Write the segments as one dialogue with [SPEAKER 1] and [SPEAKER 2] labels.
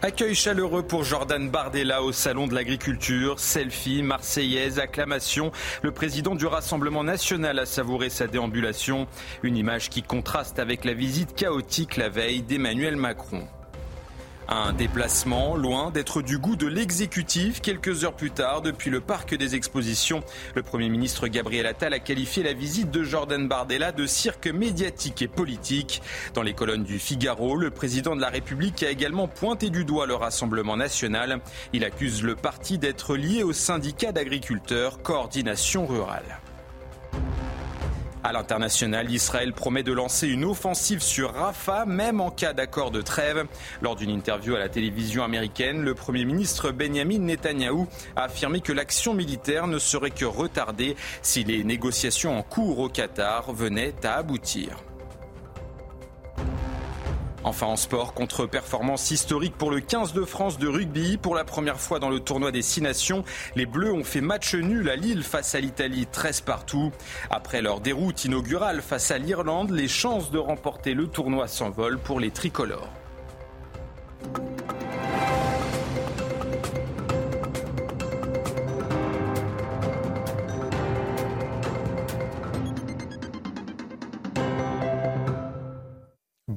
[SPEAKER 1] Accueil chaleureux pour Jordan Bardella au Salon de l'Agriculture. Selfie, marseillaise, acclamation. Le président du Rassemblement national a savouré sa déambulation. Une image qui contraste avec la visite chaotique la veille d'Emmanuel Macron. Un déplacement loin d'être du goût de l'exécutif. Quelques heures plus tard, depuis le parc des expositions, le Premier ministre Gabriel Attal a qualifié la visite de Jordan Bardella de cirque médiatique et politique. Dans les colonnes du Figaro, le président de la République a également pointé du doigt le Rassemblement national. Il accuse le parti d'être lié au syndicat d'agriculteurs Coordination rurale. À l'international, Israël promet de lancer une offensive sur Rafah, même en cas d'accord de trêve. Lors d'une interview à la télévision américaine, le Premier ministre Benjamin Netanyahou a affirmé que l'action militaire ne serait que retardée si les négociations en cours au Qatar venaient à aboutir. Enfin en sport, contre-performance historique pour le 15 de France de rugby. Pour la première fois dans le tournoi des Six Nations, les Bleus ont fait match nul à Lille face à l'Italie 13 partout. Après leur déroute inaugurale face à l'Irlande, les chances de remporter le tournoi s'envolent pour les tricolores.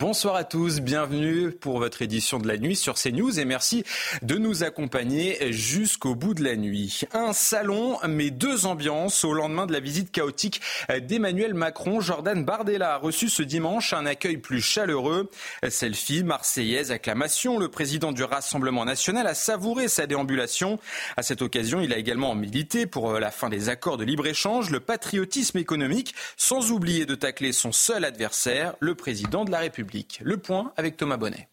[SPEAKER 1] Bonsoir à tous, bienvenue pour votre édition de la nuit sur CNews et merci de nous accompagner jusqu'au bout de la nuit. Un salon, mais deux ambiances au lendemain de la visite chaotique d'Emmanuel Macron. Jordan Bardella a reçu ce dimanche un accueil plus chaleureux. Selfie, marseillaise, acclamation. Le président du Rassemblement national a savouré sa déambulation. À cette occasion, il a également milité pour la fin des accords de libre-échange, le patriotisme économique, sans oublier de tacler son seul adversaire, le président de la République. Le point avec Thomas Bonnet.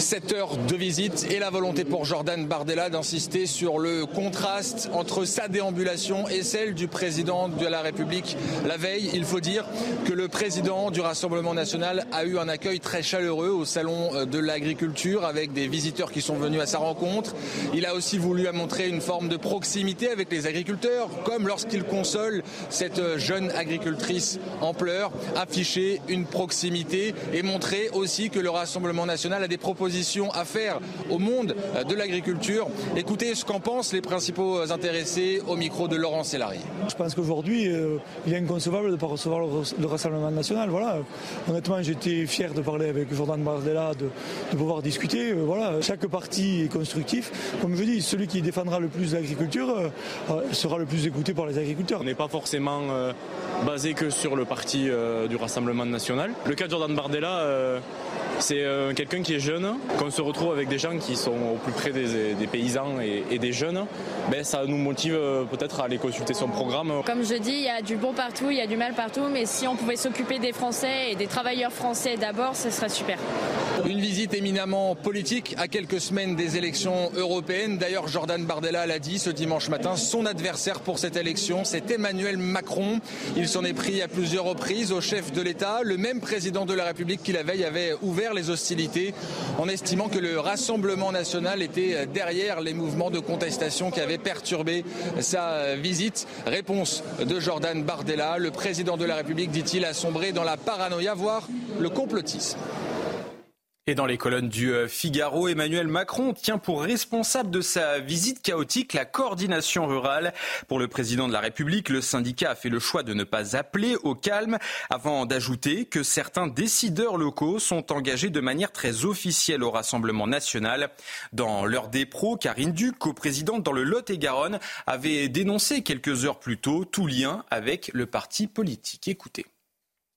[SPEAKER 2] 7 heures de visite et la volonté pour Jordan Bardella d'insister sur le contraste entre sa déambulation et celle du président de la République la veille. Il faut dire que le président du Rassemblement national a eu un accueil très chaleureux au salon de l'agriculture avec des visiteurs qui sont venus à sa rencontre. Il a aussi voulu montrer une forme de proximité avec les agriculteurs, comme lorsqu'il console cette jeune agricultrice en pleurs, afficher une proximité et montrer aussi que le Rassemblement national a des propositions à faire au monde de l'agriculture. Écoutez ce qu'en pensent les principaux intéressés au micro de Laurent Sélari.
[SPEAKER 3] Je pense qu'aujourd'hui, euh, il est inconcevable de ne pas recevoir le, Rassemblement national. Voilà. Honnêtement, j'étais fier de parler avec Jordan Bardella, de, de pouvoir discuter. Euh, voilà. Chaque parti est constructif. Comme je dis, celui qui défendra le plus l'agriculture euh, sera le plus écouté par les agriculteurs.
[SPEAKER 4] On n'est pas forcément basé que sur le parti du Rassemblement national. Le cas de Jordan Bardella, c'est quelqu'un qui est jeune, qu'on se retrouve avec des gens qui sont au plus près des, paysans et, des jeunes, ben, ça nous motive euh, peut-être à aller consulter son programme.
[SPEAKER 5] Comme je dis, il y a du bon partout, il y a du mal partout, mais si on pouvait s'occuper des Français et des travailleurs français d'abord, ce serait super.
[SPEAKER 2] Une visite éminemment politique à quelques semaines des élections européennes. D'ailleurs, Jordan Bardella l'a dit ce dimanche matin, son adversaire pour cette élection, c'est Emmanuel Macron. Il s'en est pris à plusieurs reprises au chef de l'État, le même président de la République qui la veille avait ouvert les hostilités en estimant que le Rassemblement national était derrière les mouvements de contestation qui avaient perturbé sa visite. Réponse de Jordan Bardella, le président de la République, dit-il, a sombré dans la paranoïa, voire le complotisme.
[SPEAKER 1] Et dans les colonnes du euh, Figaro, Emmanuel Macron tient pour responsable de sa visite chaotique la coordination rurale. Pour le président de la République, le syndicat a fait le choix de ne pas appeler au calme avant d'ajouter que certains décideurs locaux sont engagés de manière très officielle au Rassemblement national. Dans l'heure des pros, Karine Duc, co-présidente dans le Lot-et-Garonne, avait dénoncé quelques heures plus tôt tout lien avec le parti politique. Écoutez.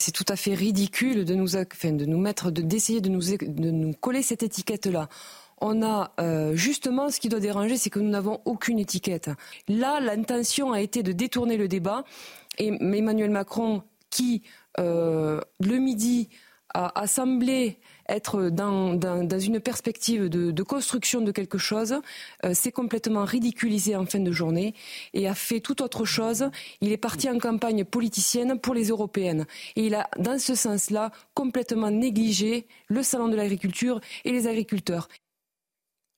[SPEAKER 6] C'est tout à fait ridicule de nous, de d'essayer de, nous, de nous coller cette étiquette-là on a euh, justement ce qui doit déranger, c'est que nous n'avons aucune étiquette. Là, l'intention a été de détourner le débat et Emmanuel Macron, qui euh, le midi a, semblé être dans, une perspective de, construction de quelque chose, euh, s'est complètement ridiculisé en fin de journée et a fait tout autre chose. Il est parti en campagne politicienne pour les européennes. Et il a, dans ce sens-là, complètement négligé le salon de l'agriculture et les agriculteurs.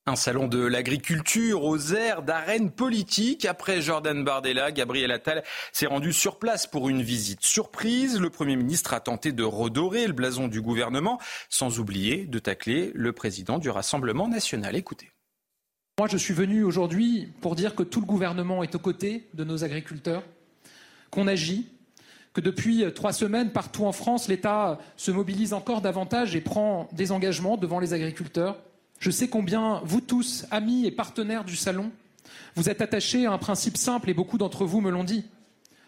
[SPEAKER 1] Un salon de l'agriculture aux airs d'arène politique. Après Jordan Bardella, Gabriel Attal s'est rendu sur place pour une visite surprise. Le Premier ministre a tenté de redorer le blason du gouvernement, sans oublier de tacler le président du Rassemblement national. Écoutez.
[SPEAKER 7] Moi, je suis venu aujourd'hui pour dire que tout le gouvernement est aux côtés de nos agriculteurs, qu'on agit, que depuis trois semaines, partout en France, l'État se mobilise encore davantage et prend des engagements devant les agriculteurs je sais combien vous tous, amis et partenaires du salon, vous êtes attachés à un principe simple et beaucoup d'entre vous me l'ont dit.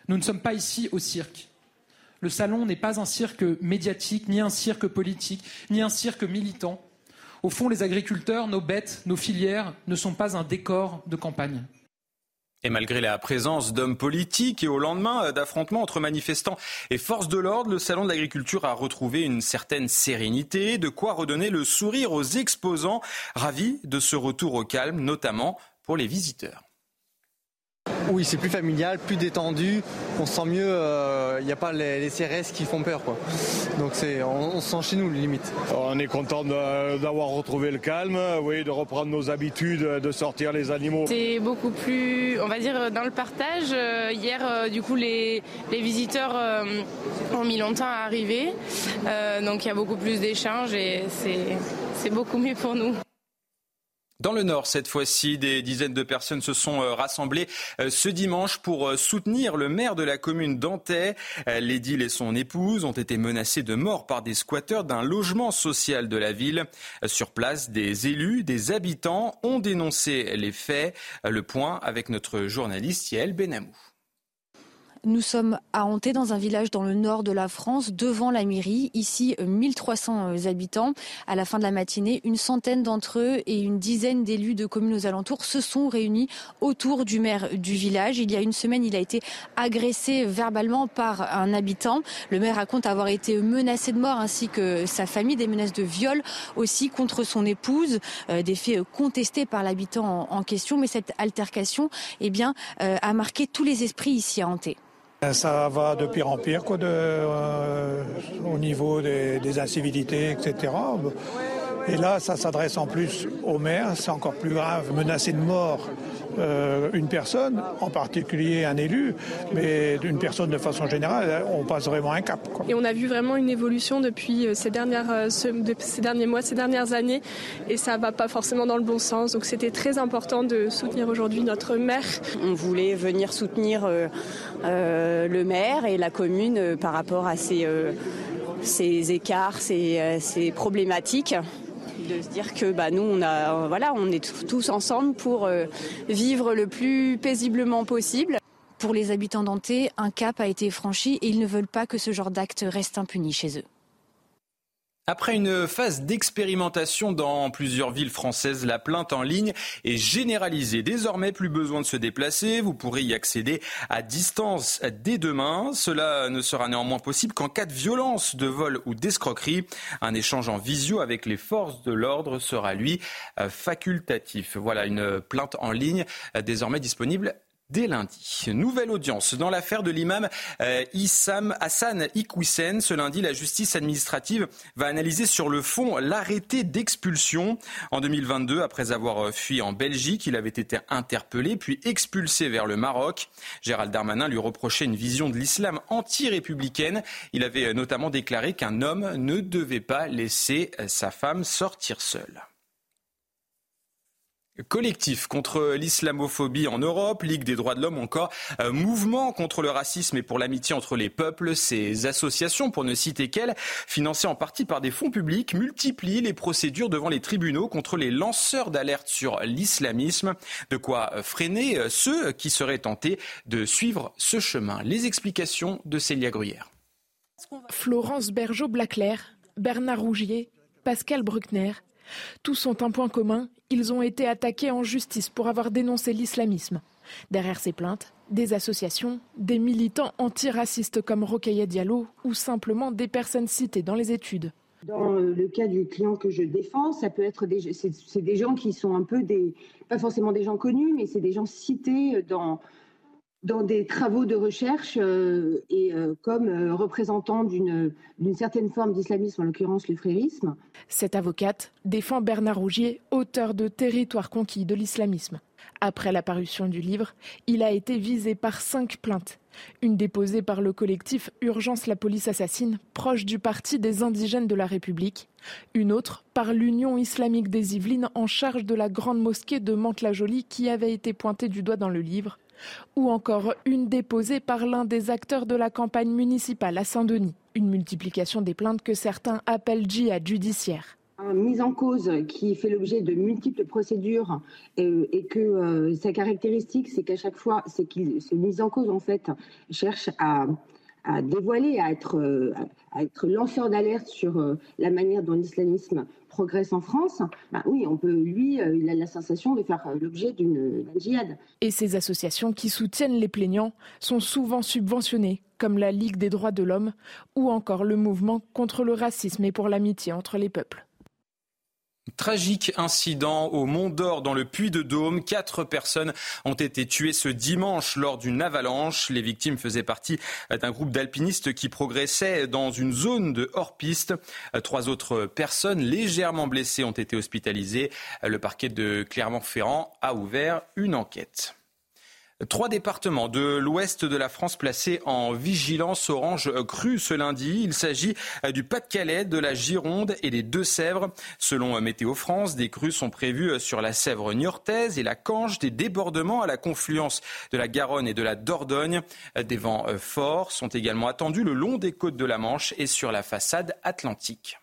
[SPEAKER 7] Nous ne sommes pas ici au cirque. Le salon n'est pas un cirque médiatique, ni un cirque politique, ni un cirque militant. Au fond, les agriculteurs, nos bêtes, nos filières ne sont pas un décor de campagne.
[SPEAKER 1] Et malgré la présence d'hommes politiques et au lendemain d'affrontements entre manifestants et forces de l'ordre, le Salon de l'agriculture a retrouvé une certaine sérénité, de quoi redonner le sourire aux exposants, ravis de ce retour au calme, notamment pour les visiteurs.
[SPEAKER 8] Oui, c'est plus familial, plus détendu, on se sent mieux, il euh, n'y a pas les, CRS qui font peur. Quoi. Donc c'est, on, se sent chez nous limite.
[SPEAKER 9] On est content d'avoir retrouvé le calme, oui, de reprendre nos habitudes, de sortir les animaux.
[SPEAKER 5] C'est beaucoup plus, on va dire, dans le partage. Euh, hier, euh, du coup, les, les visiteurs ont mis longtemps à arriver. donc il y a beaucoup plus d'échanges et c'est beaucoup mieux pour nous.
[SPEAKER 1] Dans le Nord, cette fois-ci, des dizaines de personnes se sont euh, rassemblées euh, ce dimanche pour euh, soutenir le maire de la commune d'Antais. L'édile et son épouse ont été menacés de mort par des squatteurs d'un logement social de la ville. Sur place, des élus, des habitants ont dénoncé les faits. Le point avec notre journaliste Yael Benamou.
[SPEAKER 10] Nous sommes à Hanté, dans un village dans le nord de la France, devant la mairie. Ici, 1300 euh, habitants. À la fin de la matinée, une centaine d'entre eux et une dizaine d'élus de communes aux alentours se sont réunis autour du maire du village. Il y a une semaine, il a été agressé verbalement par un habitant. Le maire raconte avoir été menacé de mort ainsi que sa famille, des menaces de viol aussi contre son épouse, euh, des faits contestés par l'habitant en, question. Mais cette altercation, eh bien, euh, a marqué tous les esprits ici à Hanté.
[SPEAKER 11] Ça va de pire en pire quoi, euh, au niveau des, des, incivilités, etc. Et là, ça s'adresse en plus au maire, c'est encore plus grave, menacé de mort euh, une personne, en particulier un élu, mais une personne de façon générale, on passe vraiment un cap.
[SPEAKER 12] Et on a vu vraiment une évolution depuis euh, ces, dernières, euh, ces derniers mois, ces dernières années, et ça va pas forcément dans le bon sens. Donc c'était très important de soutenir aujourd'hui notre maire.
[SPEAKER 13] On voulait venir soutenir le maire et la commune par rapport à ces, ces écarts, ces, ces problématiques de se dire que bah, nous, on, a, voilà, on est tous ensemble pour euh, vivre le plus paisiblement possible.
[SPEAKER 10] Pour les habitants d'Anté, un cap a été franchi et ils ne veulent pas que ce genre d'acte reste impuni chez eux.
[SPEAKER 1] Après une phase d'expérimentation dans plusieurs villes françaises, la plainte en ligne est généralisée. Désormais, plus besoin de se déplacer. Vous pourrez y accéder à distance dès demain. Cela ne sera néanmoins possible qu'en cas de violence, de vol ou d'escroquerie. Un échange en visio avec les forces de l'ordre sera, lui, facultatif. Voilà une plainte en ligne désormais disponible dès lundi. Nouvelle audience dans l'affaire de l'imam euh, Issam Hassan Iqwisen. Ce lundi, la justice administrative va analyser sur le fond l'arrêté d'expulsion. En 2022, après avoir euh, fui en Belgique, il avait été interpellé puis expulsé vers le Maroc. Gérald Darmanin lui reprochait une vision de l'islam anti-républicaine. Il avait euh, notamment déclaré qu'un homme ne devait pas laisser sa femme sortir seule. Collectif contre l'islamophobie en Europe, Ligue des droits de l'homme encore, euh, mouvement contre le racisme et pour l'amitié entre les peuples. Ces associations, pour ne citer qu'elles, financées en partie par des fonds publics, multiplient les procédures devant les tribunaux contre les lanceurs d'alerte sur l'islamisme. De quoi freiner euh, ceux qui seraient tentés de suivre ce chemin. Les explications de Célia Gruyère.
[SPEAKER 14] Florence Bergeau-Blaclair, Bernard Rougier, Pascal Bruckner, tous ont un point commun, ils ont été attaqués en justice pour avoir dénoncé l'islamisme. Derrière ces plaintes, des associations, des militants antiracistes comme Rokhaya Diallo ou simplement des personnes citées dans les études.
[SPEAKER 15] Dans le cas du client que je défends, ça peut être des, c'est, des gens qui sont un peu des, pas forcément des gens connus, mais c'est des gens cités dans, dans des travaux de recherche euh, et euh, comme euh, représentants d'une certaine forme d'islamisme, en l'occurrence le frérisme.
[SPEAKER 14] Cette avocate défend Bernard Rougier, auteur de Territoire conquis de l'islamisme. Après la parution du livre, il a été visé par cinq plaintes. Une déposée par le collectif Urgence la police assassine, proche du Parti des indigènes de la République. Une autre par l'Union islamique des Yvelines en charge de la grande mosquée de Mantes-la-Jolie qui avait été pointée du doigt dans le livre ou encore une déposée par l'un des acteurs de la campagne municipale à Saint-Denis. Une multiplication des plaintes que certains appellent djihad judiciaire.
[SPEAKER 15] Une mise en cause qui fait l'objet de multiples procédures euh, et, que euh, sa caractéristique, c'est qu'à chaque fois, c'est qu'il se mise en cause en fait cherche à, dévoiler, à être, euh, à être lanceur d'alerte sur la manière dont l'islamisme progresse en France, bah oui, on peut, lui, euh, il a la sensation de faire euh, l'objet d'une djihad.
[SPEAKER 14] Et ces associations qui soutiennent les plaignants sont souvent subventionnées, comme la Ligue des droits de l'homme ou encore le mouvement contre le racisme et pour l'amitié entre les peuples.
[SPEAKER 1] Tragique incident au Mont d'Or dans le Puy de Dôme. Quatre personnes ont été tuées ce dimanche lors d'une avalanche. Les victimes faisaient partie d'un groupe d'alpinistes qui progressait dans une zone de hors-piste. Trois autres personnes légèrement blessées ont été hospitalisées. Le parquet de Clermont-Ferrand a ouvert une enquête. Trois départements de l'ouest de la France placés en vigilance orange crue ce lundi. Il s'agit euh, du Pas-de-Calais, de la Gironde et des Deux-Sèvres. Selon euh, Météo France, des crues sont prévues euh, sur la Sèvre niortaise et la Canche, des débordements à la confluence de la Garonne et de la Dordogne. Des vents forts sont également attendus le long des côtes de la Manche et sur la façade atlantique.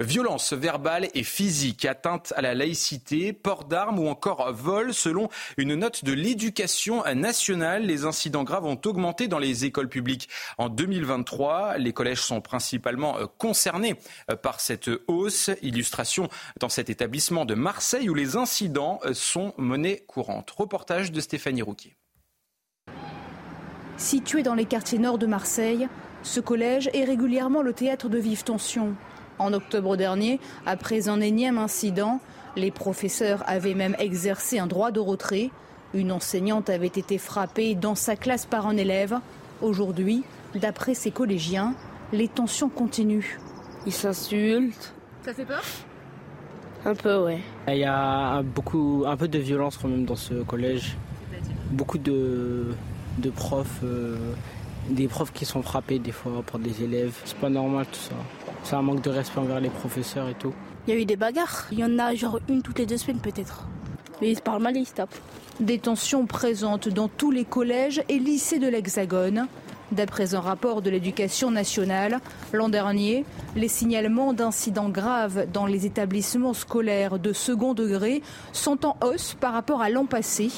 [SPEAKER 1] Violence verbale et physique, atteinte à la laïcité, port d'armes ou encore vol. Selon une note de l'éducation nationale, les incidents graves ont augmenté dans les écoles publiques en 2023. Les collèges sont principalement euh, concernés euh, par cette hausse. Illustration dans cet établissement de Marseille où les incidents euh, sont monnaie courante. Reportage de Stéphanie Rouquier.
[SPEAKER 16] Situé dans les quartiers nord de Marseille, ce collège est régulièrement le théâtre de vives tensions. En octobre dernier, après un énième incident, les professeurs avaient même exercé un droit de retrait. Une enseignante avait été frappée dans sa classe par un élève. Aujourd'hui, d'après ses collégiens, les tensions continuent.
[SPEAKER 17] Ils s'insultent.
[SPEAKER 16] Ça fait peur?
[SPEAKER 17] Un peu, ouais. Il y a beaucoup, un peu de violence quand même dans ce collège. Beaucoup de, de profs, euh, des profs qui sont frappés des fois par des élèves. C'est pas normal tout ça. C'est un manque de respect envers les professeurs et tout.
[SPEAKER 18] Il y a eu des bagarres. Il y en a genre une toutes les deux semaines peut-être. Mais ils se parlent mal et ils se tapent.
[SPEAKER 16] Des tensions présentes dans tous les collèges et lycées de l'Hexagone. D'après un rapport de l'éducation nationale, l'an dernier, les signalements d'incidents graves dans les établissements scolaires de second degré sont en hausse par rapport à l'an passé.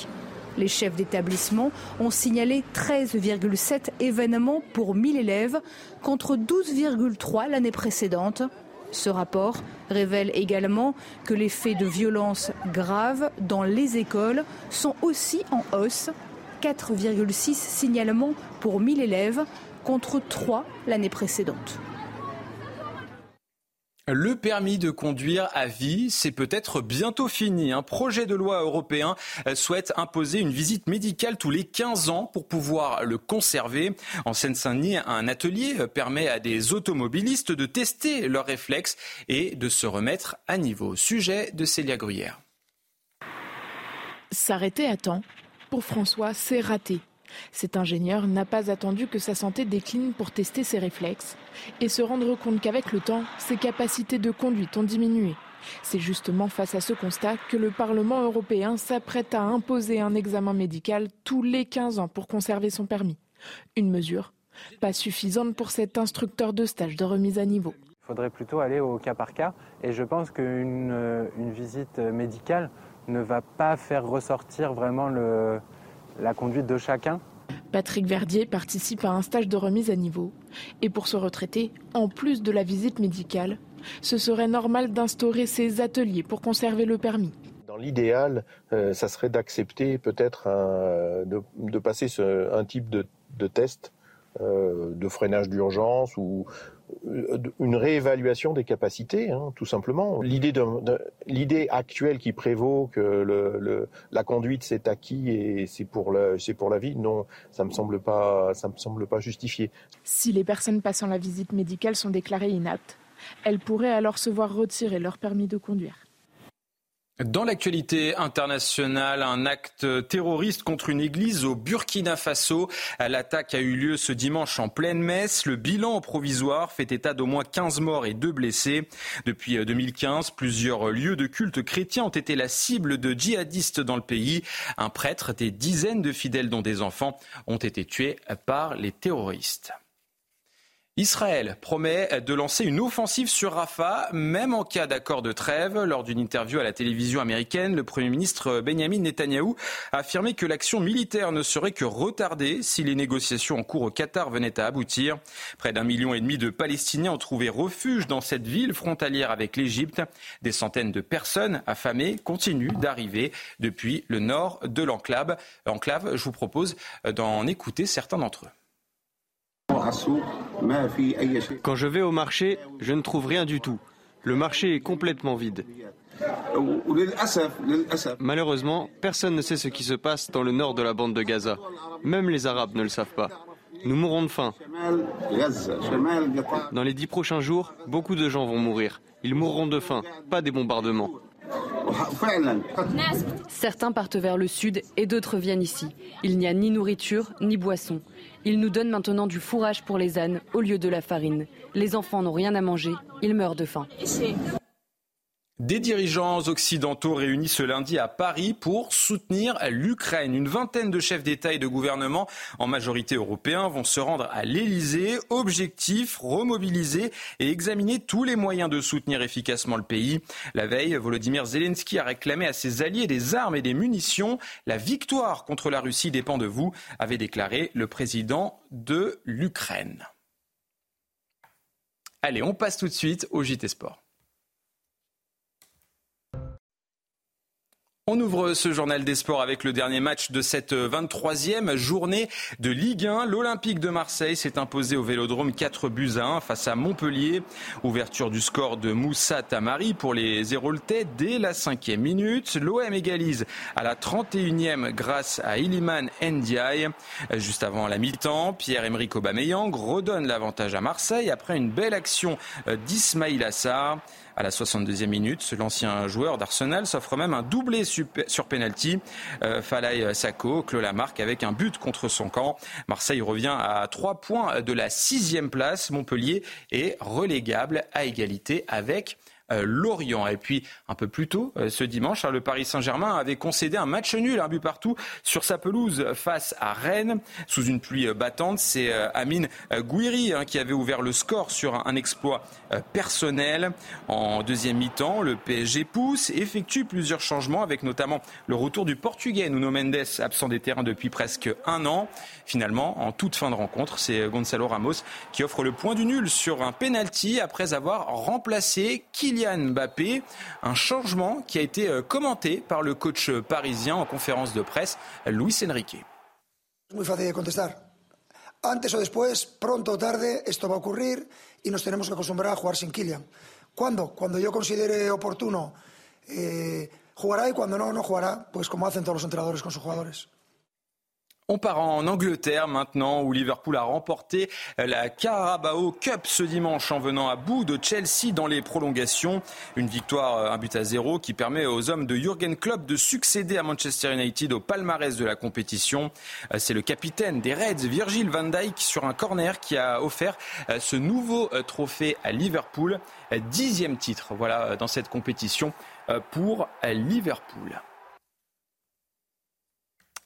[SPEAKER 16] Les chefs d'établissement ont signalé 13,7 événements pour 1000 élèves contre 12,3 l'année précédente. Ce rapport révèle également que les faits de violence graves dans les écoles sont aussi en hausse. 4,6 signalements pour 1000 élèves contre 3 l'année précédente.
[SPEAKER 1] Le permis de conduire à vie, c'est peut-être bientôt fini. Un projet de loi européen euh, souhaite imposer une visite médicale tous les 15 ans pour pouvoir le conserver. En Seine-Saint-Denis, un atelier euh, permet à des automobilistes de tester leurs réflexes et de se remettre à niveau. Sujet de Célia Gruyère.
[SPEAKER 14] S'arrêter à temps, pour François, c'est raté. Cet ingénieur n'a pas attendu que sa santé décline pour tester ses réflexes et se rendre compte qu'avec le temps, ses capacités de conduite ont diminué. C'est justement face à ce constat que le Parlement européen s'apprête à imposer un examen médical tous les 15 ans pour conserver son permis. Une mesure pas suffisante pour cet instructeur de stage de remise à niveau.
[SPEAKER 19] Il faudrait plutôt aller au cas par cas et je pense qu'une euh, visite médicale ne va pas faire ressortir vraiment le, la conduite de chacun.
[SPEAKER 14] Patrick Verdier participe à un stage de remise à niveau. Et pour se retraiter, en plus de la visite médicale, ce serait normal d'instaurer ces ateliers pour conserver le permis.
[SPEAKER 20] Dans l'idéal, ça serait d'accepter peut-être de, passer un type de, test de freinage d'urgence ou une réévaluation des capacités, hein, tout simplement. L'idée, actuelle qui prévaut que la conduite c'est acquis et c'est pour la, vie, non, ça me me semble pas justifié.
[SPEAKER 14] Si les personnes passant la visite médicale sont déclarées inaptes, elles pourraient alors se voir retirer leur permis de conduire.
[SPEAKER 1] Dans l'actualité internationale, un acte terroriste contre une église au Burkina Faso. L'attaque a eu lieu ce dimanche en pleine messe. Le bilan provisoire fait état d'au moins 15 morts et 2 blessés. Depuis 2015, plusieurs lieux de culte chrétiens ont été la cible de djihadistes dans le pays. Un prêtre, des dizaines de fidèles dont des enfants, ont été tués par les terroristes. Israël promet de lancer une offensive sur Rafah, même en cas d'accord de trêve. Lors d'une interview à la télévision américaine, le Premier ministre Benjamin Netanyahou a affirmé que l'action militaire ne serait que retardée si les négociations en cours au Qatar venaient à aboutir. Près d'un million et demi de Palestiniens ont trouvé refuge dans cette ville frontalière avec l'Égypte. Des centaines de personnes affamées continuent d'arriver depuis le nord de l'enclave. Enclave, je vous propose d'en écouter certains d'entre eux.
[SPEAKER 21] Quand je vais au marché, je ne trouve rien du tout. Le marché est complètement vide. Malheureusement, personne ne sait ce qui se passe dans le nord de la bande de Gaza. Même les Arabes ne le savent pas. Nous mourrons de faim. Dans les dix prochains jours, beaucoup de gens vont mourir. Ils mourront de faim, pas des bombardements.
[SPEAKER 22] Certains partent vers le sud et d'autres viennent ici. Il n'y a ni nourriture ni boisson. Ils nous donnent maintenant du fourrage pour les ânes au lieu de la farine. Les enfants n'ont rien à manger, ils meurent de faim.
[SPEAKER 1] Des dirigeants occidentaux réunis ce lundi à Paris pour soutenir l'Ukraine. Une vingtaine de chefs d'État et de gouvernement, en majorité européens, vont se rendre à l'Élysée. Objectif, remobiliser et examiner tous les moyens de soutenir efficacement le pays. La veille, Volodymyr Zelensky a réclamé à ses alliés des armes et des munitions. La victoire contre la Russie dépend de vous, avait déclaré le président de l'Ukraine. Allez, on passe tout de suite au JT Sport. On ouvre ce journal des sports avec le dernier match de cette 23e journée de Ligue 1. L'Olympique de Marseille s'est imposé au Vélodrome 4 buts à 1 face à Montpellier. Ouverture du score de Moussa Tamari pour les Héroltais dès la cinquième minute. L'OM égalise à la 31e grâce à Iliman Ndiaye. Juste avant la mi-temps, Pierre-Emerick Aubameyang redonne l'avantage à Marseille après une belle action d'Ismail Assar. À la 62e minute, l'ancien joueur d'Arsenal s'offre même un doublé sur penalty. Euh, Falay Sako clôt la marque avec un but contre son camp. Marseille revient à trois points de la sixième place. Montpellier est relégable à égalité avec Lorient. Et puis un peu plus tôt euh, ce dimanche, hein, le Paris Saint-Germain avait concédé un match nul, un but partout sur sa pelouse face à Rennes sous une pluie euh, battante. C'est Amine Gouiri hein, qui avait ouvert le score sur un exploit personnel. En deuxième mi-temps, le PSG pousse, effectue plusieurs changements avec notamment le retour du Portugais Nuno Mendes, absent des terrains depuis presque un an. Finalement, en toute fin de rencontre, c'est Gonzalo Ramos qui offre le point du nul sur un penalty après avoir remplacé Kylian Kylian Mbappé. Un changement qui a été euh, commenté par le coach parisien en conférence de presse, Luis Enrique.
[SPEAKER 23] Muy fácil de contestar. Antes o después, pronto o tarde, esto va a ocurrir y nos tenemos que acostumbrar a jugar sin Kylian. ¿Cuándo? Cuando yo considere oportuno eh, jugará y cuando no, no jugará, pues como hacen todos los entrenadores con sus jugadores.
[SPEAKER 1] On part en Angleterre maintenant où Liverpool a remporté la Carabao Cup ce dimanche en venant à bout de Chelsea dans les prolongations. Une victoire, un but à zéro qui permet aux hommes de Jürgen Klopp de succéder à Manchester United au palmarès de la compétition. C'est le capitaine des Reds, Virgil van Dijk, sur un corner qui a offert ce nouveau trophée à Liverpool. Dixième titre, voilà, dans cette compétition pour Liverpool.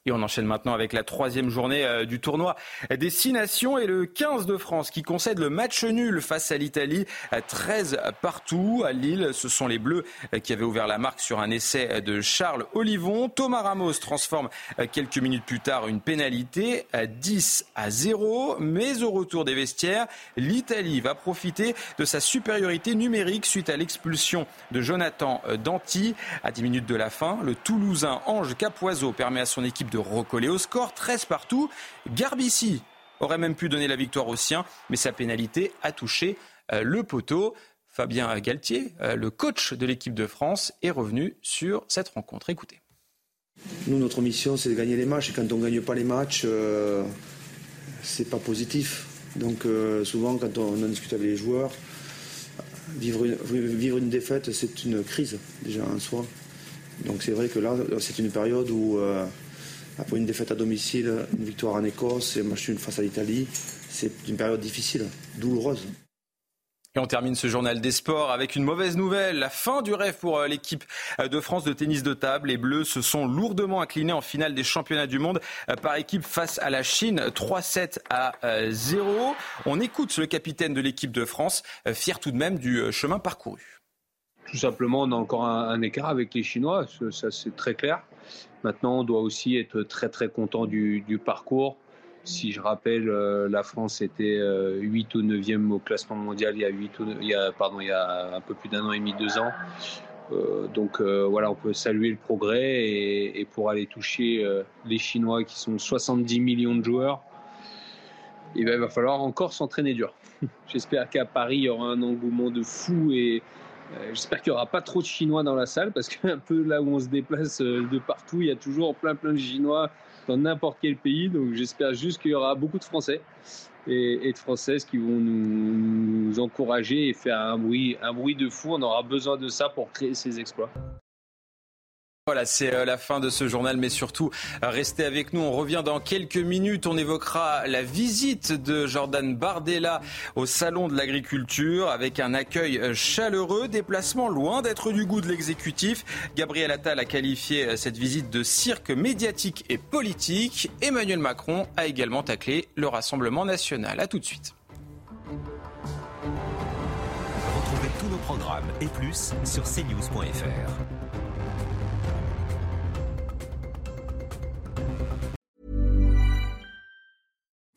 [SPEAKER 1] Et on enchaîne maintenant avec la troisième journée euh, du tournoi Destination et le 15 de France qui concède le match nul face à l'Italie. 13 partout à Lille. Ce sont les Bleus euh, qui avaient ouvert la marque sur un essai de Charles Olivon. Thomas Ramos transforme euh, quelques minutes plus tard une pénalité à 10 à 0. Mais au retour des vestiaires, l'Italie va profiter de sa supériorité numérique suite à l'expulsion de Jonathan Danti. À 10 minutes de la fin, le Toulousain Ange Capoiseau permet à son équipe de recoller au score, 13 partout. Garbici aurait même pu donner la victoire aux siens, mais sa pénalité a touché euh, le poteau. Fabien Galtier, euh, le coach de l'équipe de France, est revenu sur cette rencontre. Écoutez.
[SPEAKER 24] Nous, notre mission, c'est de gagner les matchs. Et quand on ne gagne pas les matchs, euh, c'est pas positif. Donc, souvent, quand on, on, discute avec les joueurs, vivre une, vivre une défaite, c'est une crise, déjà en soi. Donc, c'est vrai que là, c'est une période où après une défaite à domicile, une victoire en Écosse et un match face à l'Italie, c'est une période difficile, douloureuse.
[SPEAKER 1] Et on termine ce journal des sports avec une mauvaise nouvelle. La fin du rêve pour euh, l'équipe euh, de France de tennis de table. Les Bleus se sont lourdement inclinés en finale des championnats du monde euh, par équipe face à la Chine. 3-7 à 0. On écoute le capitaine de l'équipe de France, fier tout de même du chemin parcouru.
[SPEAKER 2] Tout simplement, on a encore un, écart avec les Chinois. Ça, c'est très clair. Maintenant, on doit aussi être très très content du, parcours. Si je rappelle, euh, la France était 8 euh, ou 9e au classement mondial il y a, 8 il y a, pardon, il y a un peu plus d'un an et demi, deux ans. Euh, donc voilà, on peut saluer le progrès et, pour aller toucher les Chinois qui sont 70 millions de joueurs, eh ben, il va falloir encore s'entraîner dur. J'espère qu'à Paris, il y aura un engouement de fou et, j'espère qu'il n'y aura pas trop de Chinois dans la salle parce qu'un peu là où on se déplace euh, de partout, il y a toujours plein plein de Chinois dans n'importe quel pays. Donc j'espère juste qu'il y aura beaucoup de Français et, de Françaises qui vont nous, nous, encourager et faire un bruit, un bruit de fou. On aura besoin de ça pour créer ces exploits.
[SPEAKER 1] Voilà, c'est euh, la fin de ce journal, mais surtout, euh, restez avec nous. On revient dans quelques minutes. On évoquera la visite de Jordan Bardella au Salon de l'Agriculture avec un accueil euh, chaleureux, déplacement loin d'être du goût de l'exécutif. Gabriel Attal a qualifié cette visite de cirque médiatique et politique. Emmanuel Macron a également taclé le Rassemblement national. A tout de suite.
[SPEAKER 25] Retrouvez tous nos programmes et plus sur cnews.fr.